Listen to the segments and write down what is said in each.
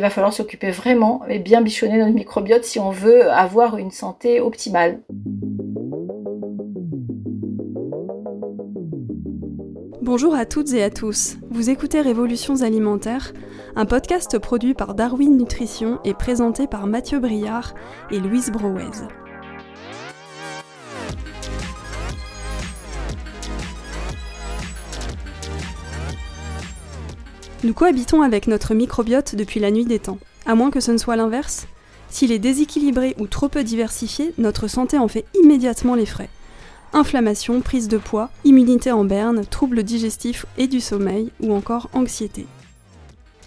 Il va falloir s'occuper vraiment et bien bichonner notre microbiote si on veut avoir une santé optimale. Bonjour à toutes et à tous. Vous écoutez Révolutions alimentaires, un podcast produit par Darwin Nutrition et présenté par Mathieu Briard et Louise Brouez. Nous cohabitons avec notre microbiote depuis la nuit des temps, à moins que ce ne soit l'inverse. S'il est déséquilibré ou trop peu diversifié, notre santé en fait immédiatement les frais. Inflammation, prise de poids, immunité en berne, troubles digestifs et du sommeil, ou encore anxiété.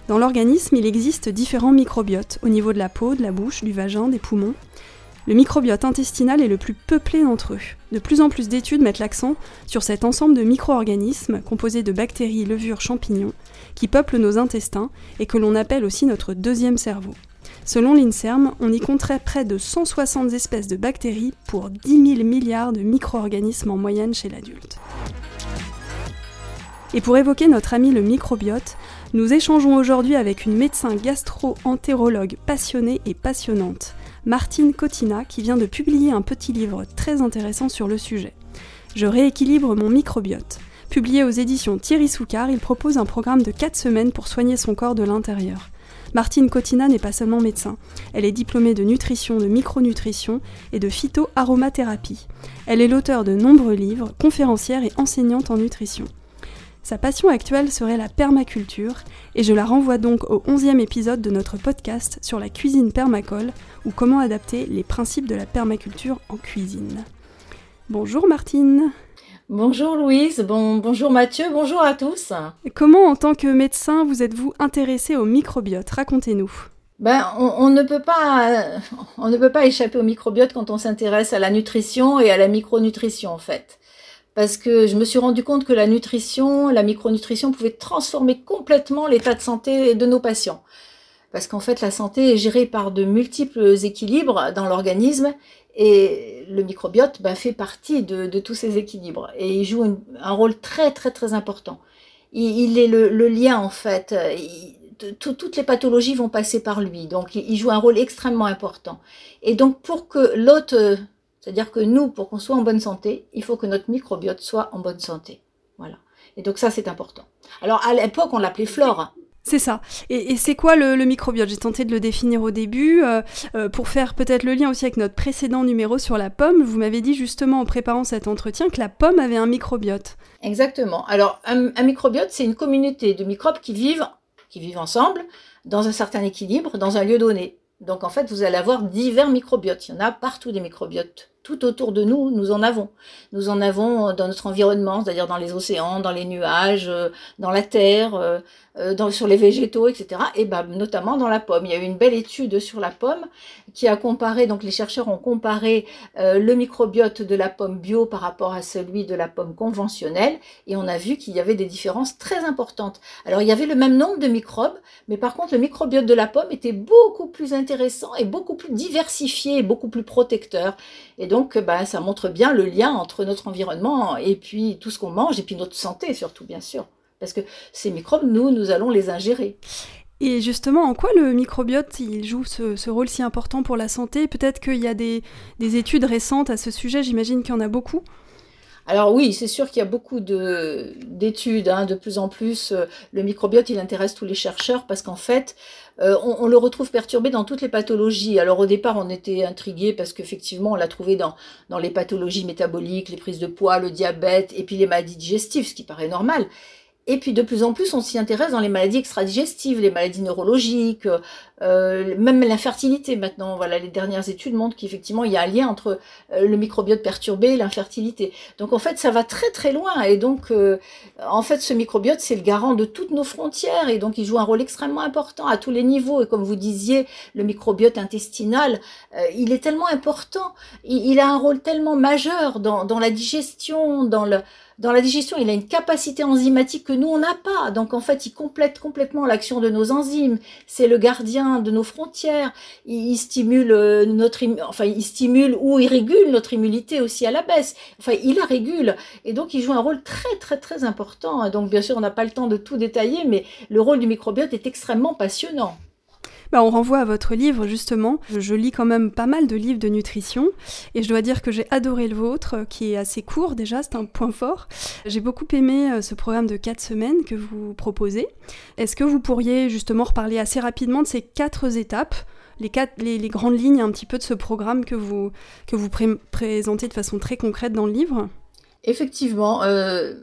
Dans l'organisme, il existe différents microbiotes au niveau de la peau, de la bouche, du vagin, des poumons. Le microbiote intestinal est le plus peuplé d'entre eux. De plus en plus d'études mettent l'accent sur cet ensemble de micro-organismes composés de bactéries, levures, champignons qui peuplent nos intestins et que l'on appelle aussi notre deuxième cerveau. Selon l'INSERM, on y compterait près de 160 espèces de bactéries pour 10 000 milliards de micro-organismes en moyenne chez l'adulte. Et pour évoquer notre ami le microbiote, nous échangeons aujourd'hui avec une médecin gastro-entérologue passionnée et passionnante, Martine Cotina, qui vient de publier un petit livre très intéressant sur le sujet. Je rééquilibre mon microbiote. Publié aux éditions Thierry Soucard, il propose un programme de 4 semaines pour soigner son corps de l'intérieur. Martine Cotina n'est pas seulement médecin, elle est diplômée de nutrition, de micronutrition et de phytoaromathérapie. Elle est l'auteur de nombreux livres, conférencière et enseignante en nutrition. Sa passion actuelle serait la permaculture, et je la renvoie donc au 11e épisode de notre podcast sur la cuisine permacole, ou comment adapter les principes de la permaculture en cuisine. Bonjour Martine Bonjour Louise, bon, bonjour Mathieu, bonjour à tous. Comment en tant que médecin vous êtes-vous intéressé au microbiote? Racontez-nous. Ben, on, ne peut pas, on ne peut pas échapper au microbiote quand on s'intéresse à la nutrition et à la micronutrition en fait. Parce que je me suis rendu compte que la nutrition, la micronutrition pouvait transformer complètement l'état de santé de nos patients parce qu'en fait la santé est gérée par de multiples équilibres dans l'organisme et le microbiote bah, fait partie de, tous ces équilibres et il joue un rôle très très très important. Il, est le, lien en fait. toutes les pathologies vont passer par lui, donc il, joue un rôle extrêmement important. Et donc pour que l'autre, c'est-à-dire que nous, pour qu'on soit en bonne santé, il faut que notre microbiote soit en bonne santé. Voilà. Et donc ça c'est important. Alors à l'époque on l'appelait flore. C'est ça. Et, c'est quoi le, microbiote? J'ai tenté de le définir au début. Euh, euh, pour faire peut-être le lien aussi avec notre précédent numéro sur la pomme, vous m'avez dit justement en préparant cet entretien que la pomme avait un microbiote. Exactement. Alors, un, un microbiote, c'est une communauté de microbes qui vivent, qui vivent ensemble, dans un certain équilibre, dans un lieu donné. Donc, en fait, vous allez avoir divers microbiotes. Il y en a partout des microbiotes tout autour de nous, nous en avons. Nous en avons dans notre environnement, c'est-à-dire dans les océans, dans les nuages, euh, dans la terre, euh, euh, dans, sur les végétaux, etc. Et ben, notamment dans la pomme. Il y a eu une belle étude sur la pomme qui a comparé, donc les chercheurs ont comparé le microbiote de la pomme bio par rapport à celui de la pomme conventionnelle, et on a vu qu'il y avait des différences très importantes. Alors il y avait le même nombre de microbes, mais par contre le microbiote de la pomme était beaucoup plus intéressant et beaucoup plus diversifié et beaucoup plus protecteur. Et donc, bah, ça montre bien le lien entre notre environnement et puis tout ce qu'on mange, et puis notre santé surtout, bien sûr. Parce que ces microbes, nous, nous allons les ingérer. Et justement, en quoi le microbiote il joue ce, rôle si important pour la santé? Peut-être qu'il y a des, études récentes à ce sujet, j'imagine qu'il y en a beaucoup. Alors oui, c'est sûr qu'il y a beaucoup d'études, hein, de plus en plus. Euh, le microbiote, il intéresse tous les chercheurs parce qu'en fait, euh, on, le retrouve perturbé dans toutes les pathologies. Alors au départ, on était intrigué parce qu'effectivement, on l'a trouvé dans, dans les pathologies métaboliques, les prises de poids, le diabète et puis les maladies digestives, ce qui paraît normal. Et puis de plus en plus, on s'y intéresse dans les maladies extradigestives, les maladies neurologiques, euh, même l'infertilité maintenant. Voilà, les dernières études montrent qu'effectivement il y a un lien entre euh, le microbiote perturbé et l'infertilité. Donc en fait, ça va très très loin. Et donc euh, en fait, ce microbiote c'est le garant de toutes nos frontières et donc il joue un rôle extrêmement important à tous les niveaux. Et comme vous disiez, le microbiote intestinal, il est tellement important. Il, il, a un rôle tellement majeur dans, dans la digestion, dans le dans la digestion, il a une capacité enzymatique que nous, on n'a pas. Donc, en fait, il complète complètement l'action de nos enzymes. C'est le gardien de nos frontières. Il, stimule euh, notre, enfin, il stimule ou il régule notre immunité aussi à la baisse. Enfin, il la régule. Et donc, il joue un rôle très, très, très important. Donc, bien sûr, on n'a pas le temps de tout détailler, mais le rôle du microbiote est extrêmement passionnant. Bah, on renvoie à votre livre justement. Je lis quand même pas mal de livres de nutrition et je dois dire que j'ai adoré le vôtre, qui est assez court déjà, c'est un point fort. J'ai beaucoup aimé euh, ce programme de 4 semaines que vous proposez. Est-ce que vous pourriez justement reparler assez rapidement de ces quatre étapes les, quatre, les, grandes lignes un petit peu de ce programme que vous, que vous présentez de façon très concrète dans le livre? Effectivement, euh,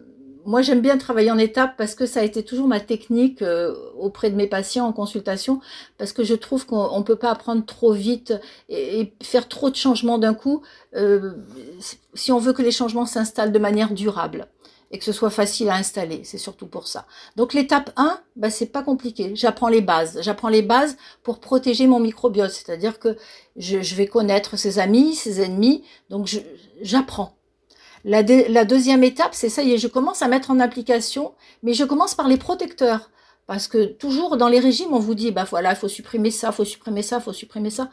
moi, j'aime bien travailler en étapes parce que ça a été toujours ma technique euh, auprès de mes patients en consultation, parce que je trouve qu'on ne peut pas apprendre trop vite et, faire trop de changements d'un coup euh, si on veut que les changements s'installent de manière durable et que ce soit facile à installer. C'est surtout pour ça. Donc l'étape 1, bah, c'est pas compliqué. J'apprends les bases. J'apprends les bases pour protéger mon microbiote. C'est-à-dire que je, je, vais connaître ses amis, ses ennemis. Donc j'apprends. La, deuxième étape, c'est ça y est, je commence à mettre en application, mais je commence par les protecteurs. Parce que toujours dans les régimes, on vous dit, bah voilà, il faut supprimer ça, il faut supprimer ça, il faut supprimer ça.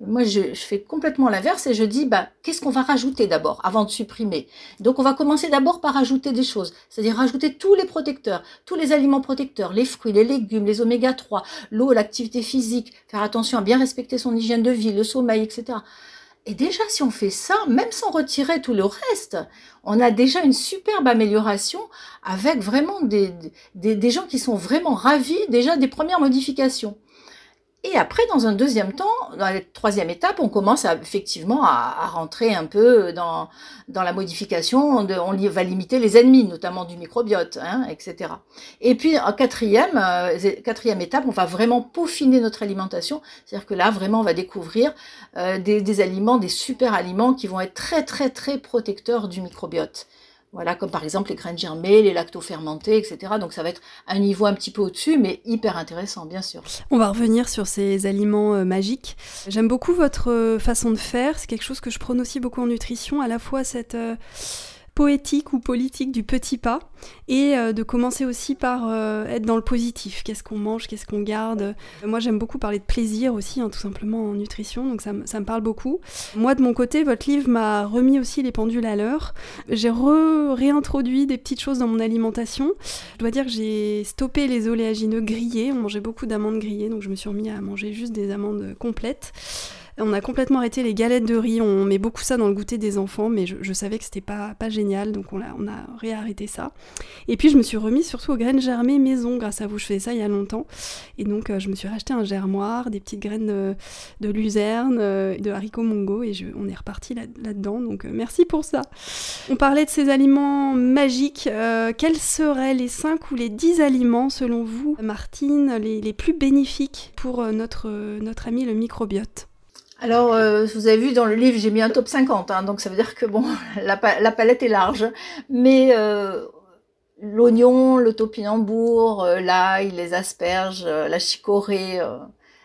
Moi, je, je fais complètement l'inverse et je dis, bah, qu'est-ce qu'on va rajouter d'abord avant de supprimer? Donc, on va commencer d'abord par rajouter des choses, c'est-à-dire rajouter tous les protecteurs, tous les aliments protecteurs, les fruits, les légumes, les oméga 3, l'eau, l'activité physique, faire attention à bien respecter son hygiène de vie, le sommeil, etc. Et déjà, si on fait ça, même sans retirer tout le reste, on a déjà une superbe amélioration avec vraiment des, gens qui sont vraiment ravis déjà des premières modifications. Et après, dans un deuxième temps, dans la troisième étape, on commence effectivement à, rentrer un peu dans, dans la modification. On va limiter les ennemis, notamment du microbiote, hein, etc. Et puis, en quatrième, euh, quatrième étape, on va vraiment peaufiner notre alimentation. C'est-à-dire que là, vraiment, on va découvrir euh, des aliments, des super aliments qui vont être très, très, très protecteurs du microbiote. Voilà, comme par exemple les graines germées, les lactofermentés, etc. Donc ça va être un niveau un petit peu au-dessus, mais hyper intéressant, bien sûr. On va revenir sur ces aliments euh, magiques. J'aime beaucoup votre euh, façon de faire. C'est quelque chose que je prône aussi beaucoup en nutrition, à la fois cette... Euh, poétique ou politique du petit pas et euh, de commencer aussi par euh, être dans le positif. Qu'est-ce qu'on mange, qu'est-ce qu'on garde? Moi, j'aime beaucoup parler de plaisir aussi, hein, tout simplement en nutrition, donc ça, ça, me parle beaucoup. Moi, de mon côté, votre livre m'a remis aussi les pendules à l'heure. J'ai réintroduit des petites choses dans mon alimentation. Je dois dire que j'ai stoppé les oléagineux grillés. On mangeait beaucoup d'amandes grillées, donc je me suis remis à manger juste des amandes complètes. On a complètement arrêté les galettes de riz. On met beaucoup ça dans le goûter des enfants, mais je, savais que c'était pas, pas génial, donc on a, on a réarrêté ça. Et puis je me suis remise surtout aux graines germées maison grâce à vous. Je faisais ça il y a longtemps. Et donc euh, je me suis racheté un germoir, des petites graines de, luzerne, euh, de haricots mongo, et on est reparti là-dedans. donc euh, merci pour ça. On parlait de ces aliments magiques. quels seraient les 5 ou les 10 aliments, selon vous, Martine, les, les plus bénéfiques pour notre, notre ami le microbiote? Alors, euh, vous avez vu dans le livre, j'ai mis un top 50, hein, donc ça veut dire que bon, la, palette est large. Mais euh, l'oignon, le topinambour, euh, l'ail, les asperges, la chicorée,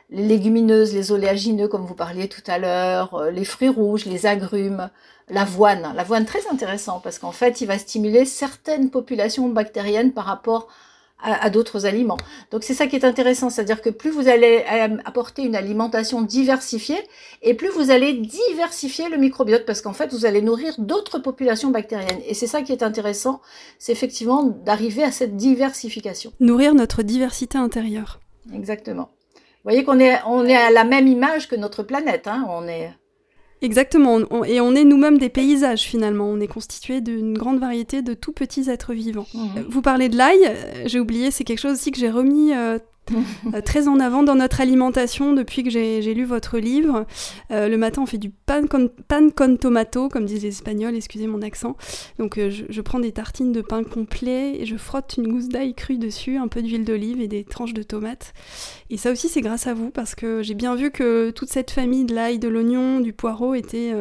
les légumineuses, les oléagineux, comme vous parliez tout à l'heure, les fruits rouges, les agrumes, l'avoine. L'avoine très intéressant parce qu'en fait, il va stimuler certaines populations bactériennes par rapport d'autres aliments. Donc c'est ça qui est intéressant, c'est-à-dire que plus vous allez euh, apporter une alimentation diversifiée, et plus vous allez diversifier le microbiote, parce qu'en fait vous allez nourrir d'autres populations bactériennes. Et c'est ça qui est intéressant, c'est effectivement d'arriver à cette diversification. Nourrir notre diversité intérieure. Exactement. Vous voyez qu'on est, on est à la même image que notre planète. Hein on est Exactement, et on est nous-mêmes des paysages finalement, on est constitué d'une grande variété de tout petits êtres vivants. Mhm. Vous parlez de l'ail, euh, j'ai oublié, c'est quelque chose aussi que j'ai remis Euh, très en avant dans notre alimentation depuis que j'ai lu votre livre. Euh, le matin, on fait du pan con, pan con tomato, comme disent les Espagnols, excusez mon accent. Donc euh, je, prends des tartines de pain complet et je frotte une gousse d'ail crue dessus, un peu d'huile d'olive et des tranches de tomates. Et ça aussi, c'est grâce à vous parce que j'ai bien vu que toute cette famille de l'ail, de l'oignon, du poireau était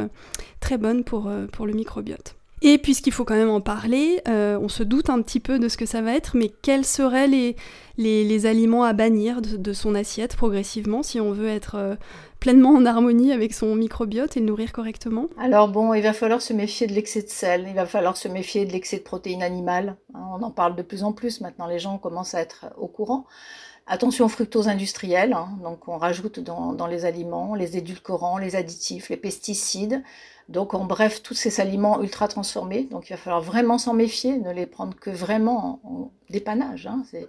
très bonne pour, pour le microbiote. Et puisqu'il faut quand même en parler, on se doute un petit peu de ce que ça va être, mais quels seraient les, les, aliments à bannir de, son assiette progressivement si on veut être euh, pleinement en harmonie avec son microbiote et le nourrir correctement Alors bon, il va falloir se méfier de l'excès de sel, il va falloir se méfier de l'excès de protéines animales. Hein, on en parle de plus en plus maintenant, les gens commencent à être au courant. Attention aux fructose industriels, hein. donc on rajoute dans, les aliments les édulcorants, les additifs, les pesticides. Donc en bref, tous ces aliments ultra transformés. Donc il va falloir vraiment s'en méfier, ne les prendre que vraiment en dépannage. Hein. et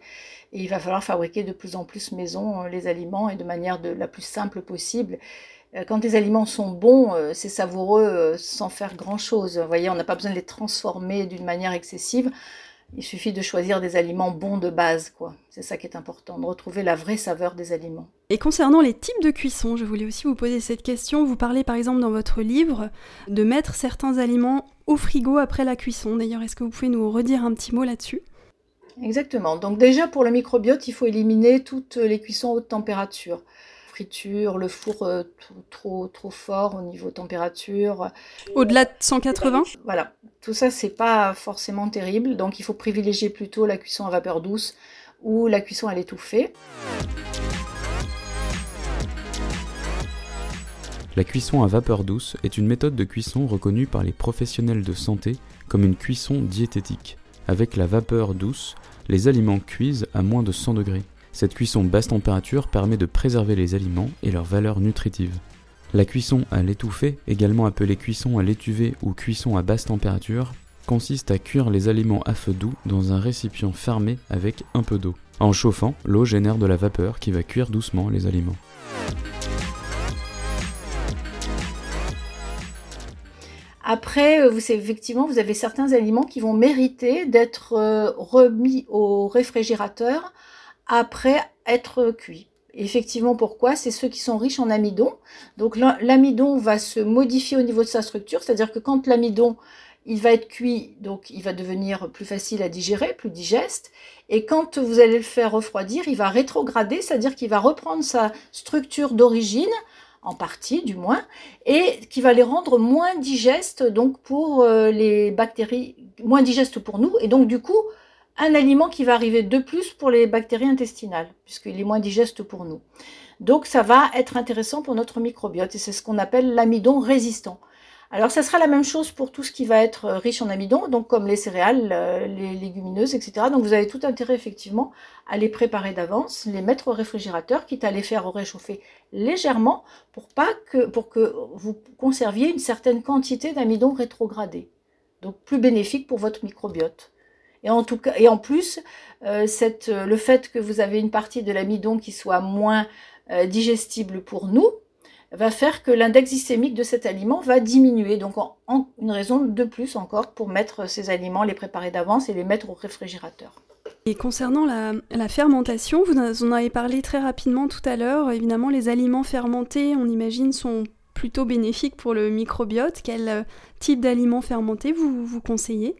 il va falloir fabriquer de plus en plus maison euh, les aliments et de manière la plus simple possible. Euh, quand les aliments sont bons, euh, c'est savoureux sans faire grand-chose. Vous voyez, on n'a pas besoin de les transformer d'une manière excessive. Il suffit de choisir des aliments bons de base, quoi. C'est ça qui est important, de retrouver la vraie saveur des aliments. Et concernant les types de cuisson, je voulais aussi vous poser cette question. Vous parlez par exemple dans votre livre de mettre certains aliments au frigo après la cuisson. D'ailleurs, est-ce que vous pouvez nous redire un petit mot là-dessus? Exactement. Donc déjà pour le microbiote, il faut éliminer toutes les cuissons haute température le four euh, trop, trop fort au niveau température. Au-delà de 180 Voilà, tout ça c'est pas forcément terrible, donc il faut privilégier plutôt la cuisson à vapeur douce ou la cuisson à l'étouffée. La cuisson à vapeur douce est une méthode de cuisson reconnue par les professionnels de santé comme une cuisson diététique. Avec la vapeur douce, les aliments cuisent à moins de 100 degrés. Cette cuisson basse température permet de préserver les aliments et leur valeur nutritive. La cuisson à l'étouffée, également appelée cuisson à l'étuvée ou cuisson à basse température, consiste à cuire les aliments à feu doux dans un récipient fermé avec un peu d'eau. En chauffant, l'eau génère de la vapeur qui va cuire doucement les aliments. Après, euh, vous, effectivement, vous avez certains aliments qui vont mériter d'être euh, remis au réfrigérateur après être cuit. Effectivement, pourquoi? C'est ceux qui sont riches en amidon. Donc l'amidon va se modifier au niveau de sa structure, c'est-à-dire que quand l'amidon il va être cuit, donc il va devenir plus facile à digérer, plus digeste. Et quand vous allez le faire refroidir, il va rétrograder, c'est-à-dire qu'il va reprendre sa structure d'origine, en partie du moins, et qui va les rendre moins digestes, donc pour euh, les bactéries, moins digestes pour nous, et donc du coup un aliment qui va arriver de plus pour les bactéries intestinales, puisqu'il est moins digeste pour nous. Donc ça va être intéressant pour notre microbiote, et c'est ce qu'on appelle l'amidon résistant. Alors ça sera la même chose pour tout ce qui va être riche en amidon, donc comme les céréales, euh, les légumineuses, etc. Donc vous avez tout intérêt effectivement à les préparer d'avance, les mettre au réfrigérateur, quitte à les faire réchauffer légèrement pour pas que pour que vous conserviez une certaine quantité d'amidon rétrogradé. Donc plus bénéfique pour votre microbiote. Et en tout cas, et en plus, euh, euh, le fait que vous avez une partie de l'amidon qui soit moins euh, digestible pour nous, va faire que l'index glycémique de cet aliment va diminuer. Donc une raison de plus encore pour mettre ces aliments, les préparer d'avance et les mettre au réfrigérateur. Et concernant la, fermentation, vous en avez parlé très rapidement tout à l'heure. Évidemment, les aliments fermentés, on imagine, sont plutôt bénéfiques pour le microbiote. Quel type d'aliments fermentés vous conseillez?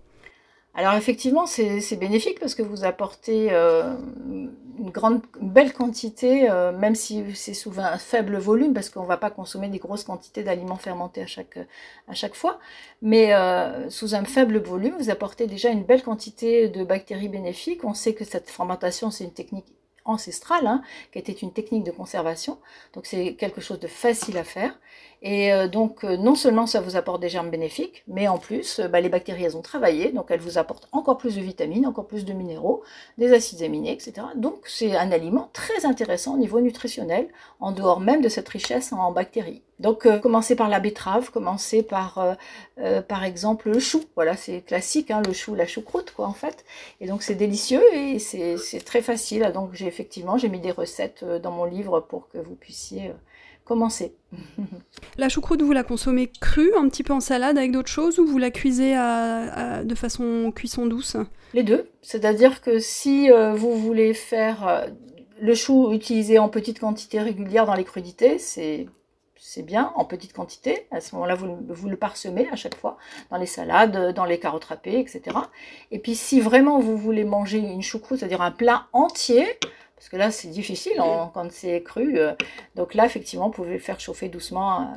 Alors effectivement, c'est bénéfique parce que vous apportez euh, une grande, belle quantité, euh, même si c'est souvent un faible volume, parce qu'on ne va pas consommer des grosses quantités d'aliments fermentés à chaque, à fois. Mais euh, sous un faible volume, vous apportez déjà une belle quantité de bactéries bénéfiques. On sait que cette fermentation, c'est une technique ancestrale, hein, qui était une technique de conservation. Donc c'est quelque chose de facile à faire. Et euh, donc, euh, non seulement ça vous apporte des germes bénéfiques, mais en plus, euh, bah, les bactéries, elles ont travaillé, donc elles vous apportent encore plus de vitamines, encore plus de minéraux, des acides aminés, etc. Donc, c'est un aliment très intéressant au niveau nutritionnel, en dehors même de cette richesse en bactéries. Donc, commencez par la betterave, commencez par, par exemple, le chou. Voilà, c'est classique, hein, le chou, la choucroute, quoi, en fait. Et donc, c'est délicieux et c'est très facile. Donc, j'ai effectivement, j'ai mis des recettes dans mon livre pour que vous puissiez commencer. la choucroute, vous la consommez crue, un petit peu en salade avec d'autres choses, ou vous la cuisez de façon cuisson douce? Les deux. C'est-à-dire que si euh, vous voulez faire euh, le chou utilisé en petite quantité régulière dans les crudités, c'est c'est bien en petite quantité. À ce moment-là, vous, vous, le parsemez à chaque fois dans les salades, dans les carottes râpées, etc. Et puis, si vraiment vous voulez manger une choucroute, c'est-à-dire un plat entier, parce que là, c'est difficile quand c'est cru. Euh. donc là, effectivement, vous pouvez faire chauffer doucement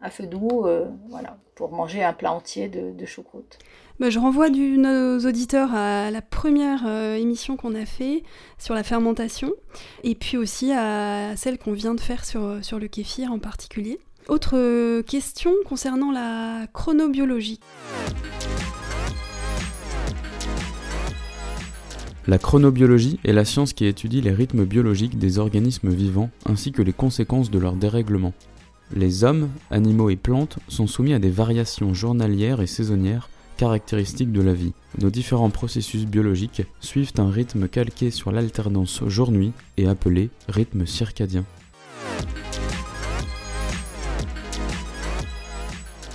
à, feu doux euh, voilà, pour manger un plat entier de, choucroute. Bah, je renvoie du, nos auditeurs à la première euh, émission qu'on a fait sur la fermentation et puis aussi à celle qu'on vient de faire sur, sur le kéfir en particulier. Autre question concernant la chronobiologie. La chronobiologie est la science qui étudie les rythmes biologiques des organismes vivants ainsi que les conséquences de leur dérèglement. Les hommes, animaux et plantes sont soumis à des variations journalières et saisonnières caractéristiques de la vie. Nos différents processus biologiques suivent un rythme calqué sur l'alternance jour-nuit et appelé rythme circadien.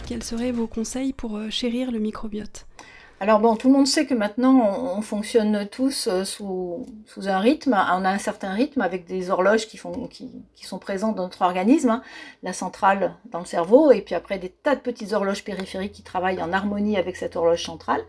Quels seraient vos conseils pour euh, chérir le microbiote? Alors bon, tout le monde sait que maintenant on, fonctionne tous euh, sous, un rythme, on a un certain rythme avec des horloges qui, sont présentes dans notre organisme, hein. la centrale dans le cerveau, et puis après des tas de petites horloges périphériques qui travaillent en harmonie avec cette horloge centrale.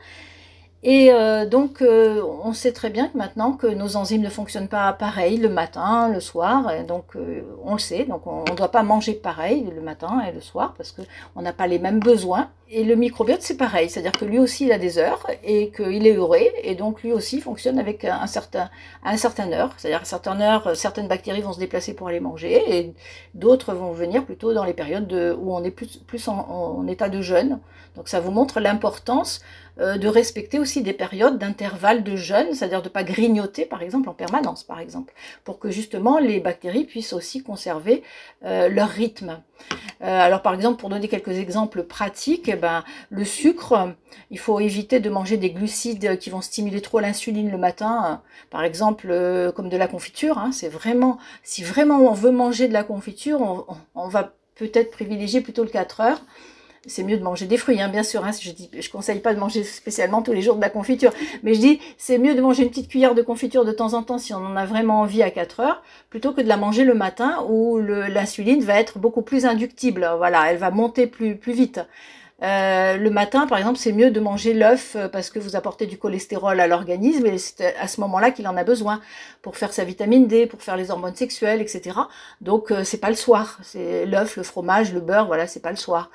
Et euh, donc, euh, on sait très bien que maintenant que nos enzymes ne fonctionnent pas pareil le matin, le soir, et donc euh, on le sait, donc on ne doit pas manger pareil le matin et le soir parce qu'on n'a pas les mêmes besoins. Et le microbiote, c'est pareil, c'est-à-dire que lui aussi, il a des heures et qu'il est heureux, et donc lui aussi fonctionne avec un certain, un certain heure, c'est-à-dire à une certaine heure, certaines bactéries vont se déplacer pour aller manger, et d'autres vont venir plutôt dans les périodes de, où on est plus, plus en état de jeûne. Donc ça vous montre l'importance euh, de respecter aussi des périodes d'intervalle de jeûne, c'est-à-dire de ne pas grignoter par exemple en permanence par exemple, pour que justement les bactéries puissent aussi conserver euh, leur rythme. Euh, alors par exemple pour donner quelques exemples pratiques, eh ben, le sucre, il faut éviter de manger des glucides qui vont stimuler trop l'insuline le matin, par exemple comme de la confiture. Hein. c'est vraiment si vraiment on veut manger de la confiture, on, on va peut-être privilégier plutôt le 4 heures c'est mieux de manger des fruits, hein, bien sûr. Hein, je dis, je conseille pas de manger spécialement tous les jours de la confiture, mais je dis, c'est mieux de manger une petite cuillère de confiture de temps en temps si on en a vraiment envie à 4 heures, plutôt que de la manger le matin où l'insuline va être beaucoup plus inductible. Voilà, elle va monter plus plus vite. Euh, le matin, par exemple, c'est mieux de manger l'œuf euh, parce que vous apportez du cholestérol à l'organisme et c'est à ce moment-là qu'il en a besoin pour faire sa vitamine D, pour faire les hormones sexuelles, etc. Donc euh, c'est pas le soir. C'est l'œuf, le fromage, le beurre, voilà, c'est pas le soir.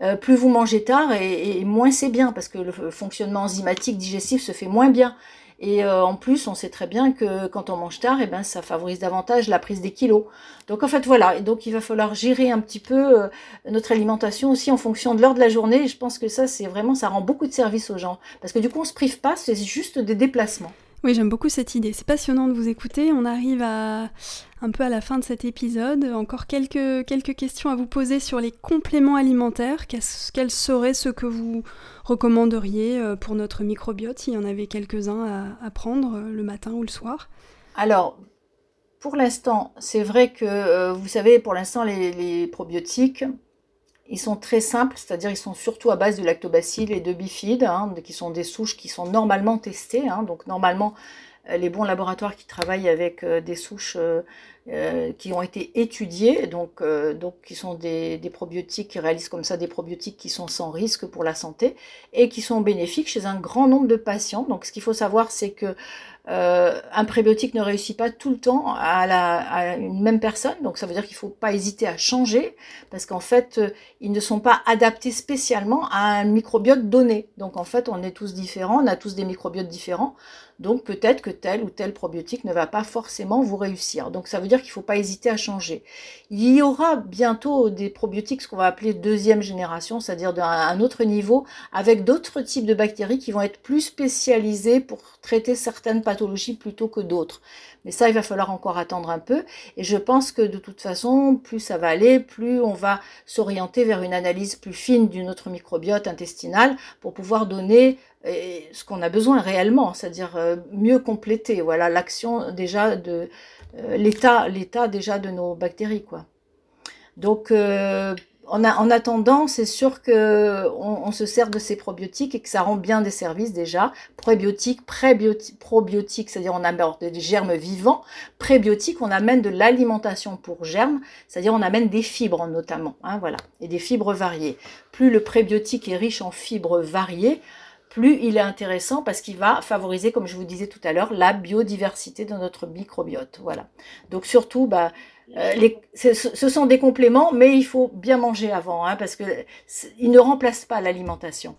Euh, plus vous mangez tard et, moins c'est bien parce que le fonctionnement enzymatique digestif se fait moins bien. Et euh, en plus, on sait très bien que quand on mange tard, eh ben, ça favorise davantage la prise des kilos. Donc en fait, voilà. Et donc il va falloir gérer un petit peu euh, notre alimentation aussi en fonction de l'heure de la journée. Et je pense que ça, c'est vraiment, ça rend beaucoup de service aux gens. Parce que du coup, on se prive pas, c'est juste des déplacements. Oui, j'aime beaucoup cette idée. C'est passionnant de vous écouter. On arrive à un peu à la fin de cet épisode. Encore quelques, quelques questions à vous poser sur les compléments alimentaires. Quels seraient ceux que vous recommanderiez euh, pour notre microbiote, s'il y en avait quelques-uns à, prendre euh, le matin ou le soir? Alors, pour l'instant, c'est vrai que, euh, vous savez, pour l'instant, les probiotiques, ils sont très simples, c'est-à-dire ils sont surtout à base de lactobacilles et de bifides, hein, qui sont des souches qui sont normalement testées. Hein. donc normalement, euh, les bons laboratoires qui travaillent avec euh, des souches euh, qui ont été étudiées, donc, donc qui sont des, des, probiotiques, qui réalisent comme ça des probiotiques qui sont sans risque pour la santé et qui sont bénéfiques chez un grand nombre de patients. Donc ce qu'il faut savoir, c'est que euh, un prébiotique ne réussit pas tout le temps à, la, à une même personne, donc ça veut dire qu'il ne faut pas hésiter à changer, parce qu'en fait, euh, ils ne sont pas adaptés spécialement à un microbiote donné. Donc en fait, on est tous différents, on a tous des microbiotes différents, donc peut-être que tel ou tel probiotique ne va pas forcément vous réussir. Donc ça veut dire qu'il ne faut pas hésiter à changer. Il y aura bientôt des probiotiques, ce qu'on va appeler deuxième génération, c'est-à-dire d'un autre niveau, avec d'autres types de bactéries qui vont être plus spécialisées pour traiter certaines pathologies plutôt que d'autres. Mais ça, il va falloir encore attendre un peu. Et je pense que de toute façon, plus ça va aller, plus on va s'orienter vers une analyse plus fine du notre microbiote intestinal pour pouvoir donner euh, ce qu'on a besoin réellement, c'est-à-dire euh, mieux compléter. Voilà l'action déjà de euh, l'état, l'état déjà de nos bactéries, quoi. Donc en, attendant, c'est sûr que on, se sert de ces probiotiques et que ça rend bien des services déjà. Prébiotiques, probiotiques, c'est-à-dire on amène des germes vivants. Prébiotiques, on amène de l'alimentation pour germes, c'est-à-dire on amène des fibres notamment, hein, et des fibres variées. Plus le prébiotique est riche en fibres variées, plus il est intéressant parce qu'il va favoriser, comme je vous disais tout à l'heure, la biodiversité de notre microbiote. Voilà. Donc surtout, bah, euh, les, ce, sont des compléments, mais il faut bien manger avant, hein, parce qu'ils ne remplacent pas l'alimentation.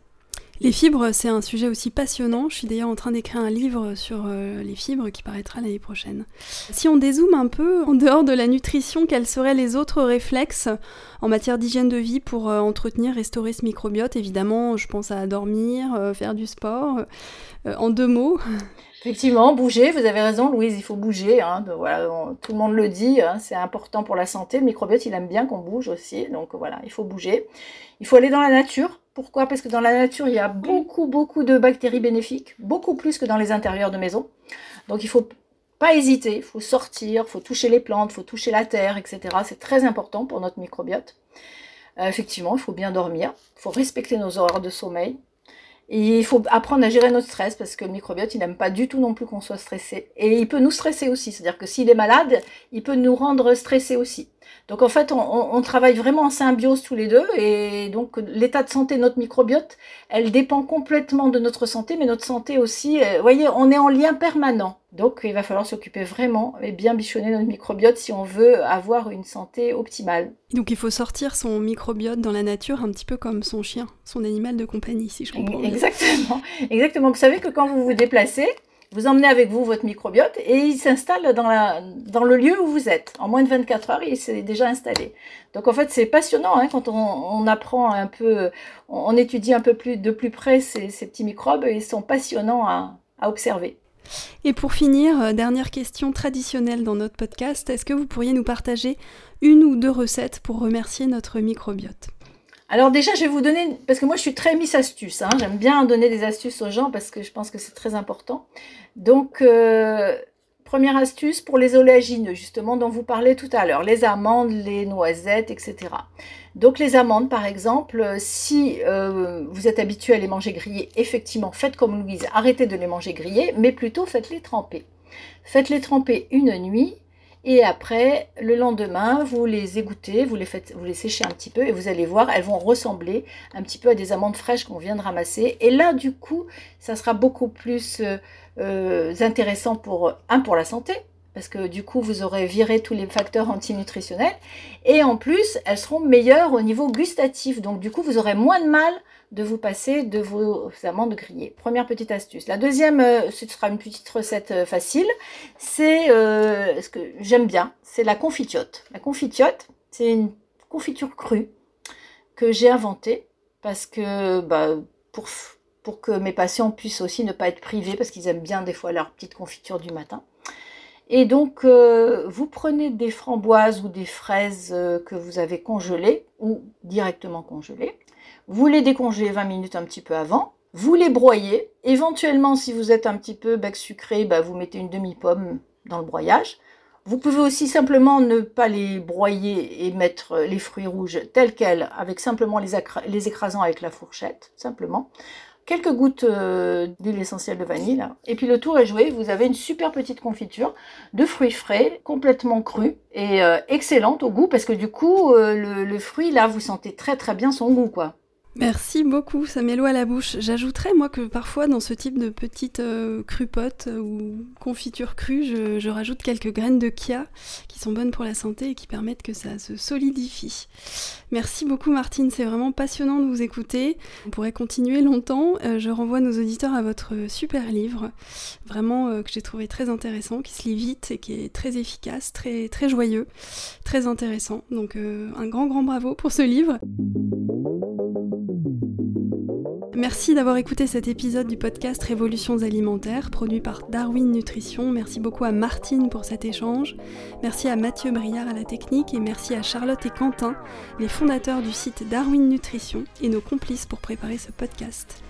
Les fibres, c'est un sujet aussi passionnant. Je suis d'ailleurs en train d'écrire un livre sur euh, les fibres qui paraîtra l'année prochaine. Si on dézoome un peu, en dehors de la nutrition, quels seraient les autres réflexes en matière d'hygiène de vie pour euh, entretenir, restaurer ce microbiote? Évidemment, je pense à dormir, faire du sport. en deux mots Effectivement, bouger, vous avez raison Louise, il faut bouger. Hein, tout le monde le dit, hein, c'est important pour la santé. Le microbiote, il aime bien qu'on bouge aussi, donc voilà, il faut bouger. Il faut aller dans la nature. Pourquoi? Parce que dans la nature, il y a beaucoup, beaucoup de bactéries bénéfiques, beaucoup plus que dans les intérieurs de maison. Donc il faut pas hésiter, il faut sortir, il faut toucher les plantes, il faut toucher la terre, etc. C'est très important pour notre microbiote. Euh, effectivement, il faut bien dormir, il faut respecter nos horaires de sommeil. Il faut apprendre à gérer notre stress parce que le microbiote, il n'aime pas du tout non plus qu'on soit stressé. Et il peut nous stresser aussi. C'est-à-dire que s'il est malade, il peut nous rendre stressés aussi. Donc en fait, on, travaille vraiment en symbiose tous les deux. Et donc l'état de santé de notre microbiote, elle dépend complètement de notre santé, mais notre santé aussi, euh, vous voyez, on est en lien permanent. Donc il va falloir s'occuper vraiment et bien bichonner notre microbiote si on veut avoir une santé optimale. Donc il faut sortir son microbiote dans la nature un petit peu comme son chien, son animal de compagnie, si je comprends bien. Exactement. Exactement. Vous savez que quand vous vous déplacez, vous emmenez avec vous votre microbiote et il s'installe dans, la, dans le lieu où vous êtes. En moins de 24 heures, il s'est déjà installé. Donc en fait, c'est passionnant hein, quand on, on, apprend un peu, on, étudie un peu plus de plus près ces, ces petits microbes. Ils sont passionnants à, à observer. Et pour finir, euh, dernière question traditionnelle dans notre podcast, est-ce que vous pourriez nous partager une ou deux recettes pour remercier notre microbiote? Alors déjà, je vais vous donner, parce que moi je suis très miss astuce, hein, j'aime bien donner des astuces aux gens parce que je pense que c'est très important. Donc, euh, première astuce pour les oléagineux, justement, dont vous parlez tout à l'heure, les amandes, les noisettes, etc. Donc les amandes, par exemple, si euh, vous êtes habitué à les manger grillées, effectivement, faites comme Louise, arrêtez de les manger grillées, mais plutôt faites-les tremper. Faites-les tremper une nuit, et après, le lendemain, vous les égouttez, vous les, faites, vous les séchez un petit peu et vous allez voir, elles vont ressembler un petit peu à des amandes fraîches qu'on vient de ramasser. Et là, du coup, ça sera beaucoup plus euh, euh, intéressant pour, un, pour la santé, parce que du coup, vous aurez viré tous les facteurs antinutritionnels. Et en plus, elles seront meilleures au niveau gustatif. Donc, du coup, vous aurez moins de mal de vous passer de vos amandes grillées. Première petite astuce. La deuxième, euh, ce sera une petite recette euh, facile, c'est euh, ce que j'aime bien, c'est la confitiote. La confitiote, c'est une confiture crue que j'ai inventée parce que bah, pour, pour que mes patients puissent aussi ne pas être privés parce qu'ils aiment bien des fois leur petite confiture du matin. Et donc, vous prenez des framboises ou des fraises que vous avez congelées ou directement congelées vous les décongelez 20 minutes un petit peu avant, vous les broyez, éventuellement si vous êtes un petit peu bec sucré, bah, vous mettez une demi-pomme dans le broyage. Vous pouvez aussi simplement ne pas les broyer et mettre les fruits rouges tels quels, avec simplement les, les écrasant avec la fourchette, simplement. Quelques gouttes euh, d'huile essentielle de vanille. Et puis le tour est joué, vous avez une super petite confiture de fruits frais, complètement crus et euh, excellente au goût, parce que du coup, euh, le, le fruit, là, vous sentez très très bien son goût, quoi. Merci beaucoup, ça met à la bouche. J'ajouterais moi que parfois dans ce type de petites euh, crupotes euh, ou confitures crues, je, rajoute quelques graines de kia qui sont bonnes pour la santé et qui permettent que ça se solidifie. Merci beaucoup Martine, c'est vraiment passionnant de vous écouter. On pourrait continuer longtemps. Euh, je renvoie nos auditeurs à votre super livre, vraiment que j'ai trouvé très intéressant, qui se lit vite et qui est très efficace, très, très joyeux, très intéressant. Donc un grand grand bravo pour ce livre. Merci d'avoir écouté cet épisode du podcast Révolutions alimentaires produit par Darwin Nutrition. Merci beaucoup à Martine pour cet échange. Merci à Mathieu Briard à la technique et merci à Charlotte et Quentin, les fondateurs du site Darwin Nutrition et nos complices pour préparer ce podcast.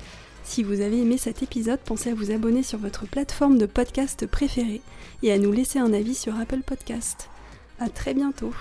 Si vous avez aimé cet épisode, pensez à vous abonner sur votre plateforme de podcast préférée et à nous laisser un avis sur Apple Podcast. À très bientôt.